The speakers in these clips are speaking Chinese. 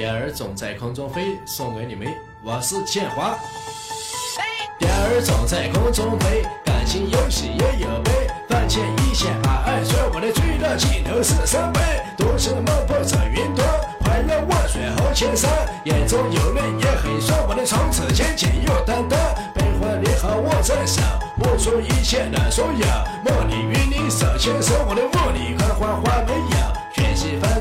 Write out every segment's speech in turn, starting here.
蝶儿总在空中飞，送给你们，我是建华。蝶儿总在空中飞，感情有喜也有悲，放弃一切爱爱追，我的最大尽头是伤悲。独自漫步在云端，环绕万水和千山，眼中有泪也很酸，我的从此坚强又担当。悲欢离合我在手，付出一切难所有，梦里与你手牵手，我的梦里看花花没，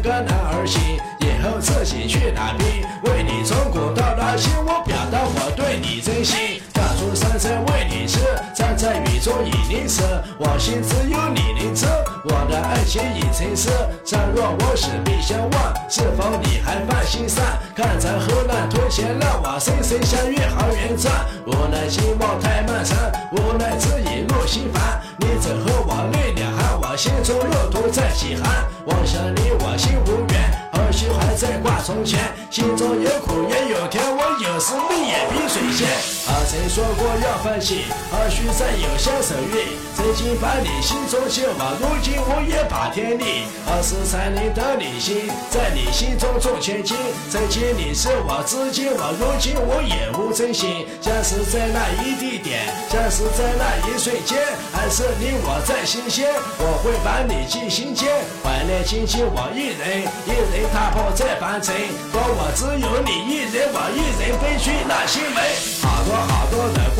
是翻个男儿心，以后自己去打拼，为你从古到大心，我表达我对你真心。大出山山为你吃，站在雨中已淋湿，我心只有你能知。我的爱情已成诗，倘若我死必相忘，是否你还放心上？看着河南推前浪，我深深相遇好缘转。无奈寂寞太漫长，无奈只一路心烦。你走后我泪两行，我心中肉毒在起寒。望想你我心无缘，何须还在挂从前？心中有苦也有甜，我有时泪也比水仙。啊，曾说过要放弃，何须再有相守约？曾经把你心中牵往，如今我也把天地。何时才能得你心，在你心中重千金？曾经你是我知己，我如今我也无真心。相识在那一地点，相识在那一瞬间，还是你我在心间。我会把你记心间，怀念亲亲我一人，一人踏破这凡尘。可我只有你一人，我一人飞去那心门。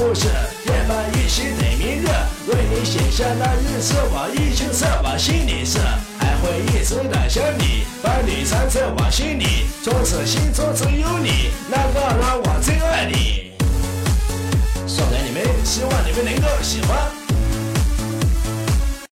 故事，夜半一起等明日。为你写下那日子，我已经在我心里是，还会一直的想你，把你藏在我心里，从此心中只有你，那个让我最爱你。送给你们，希望你们能够喜欢。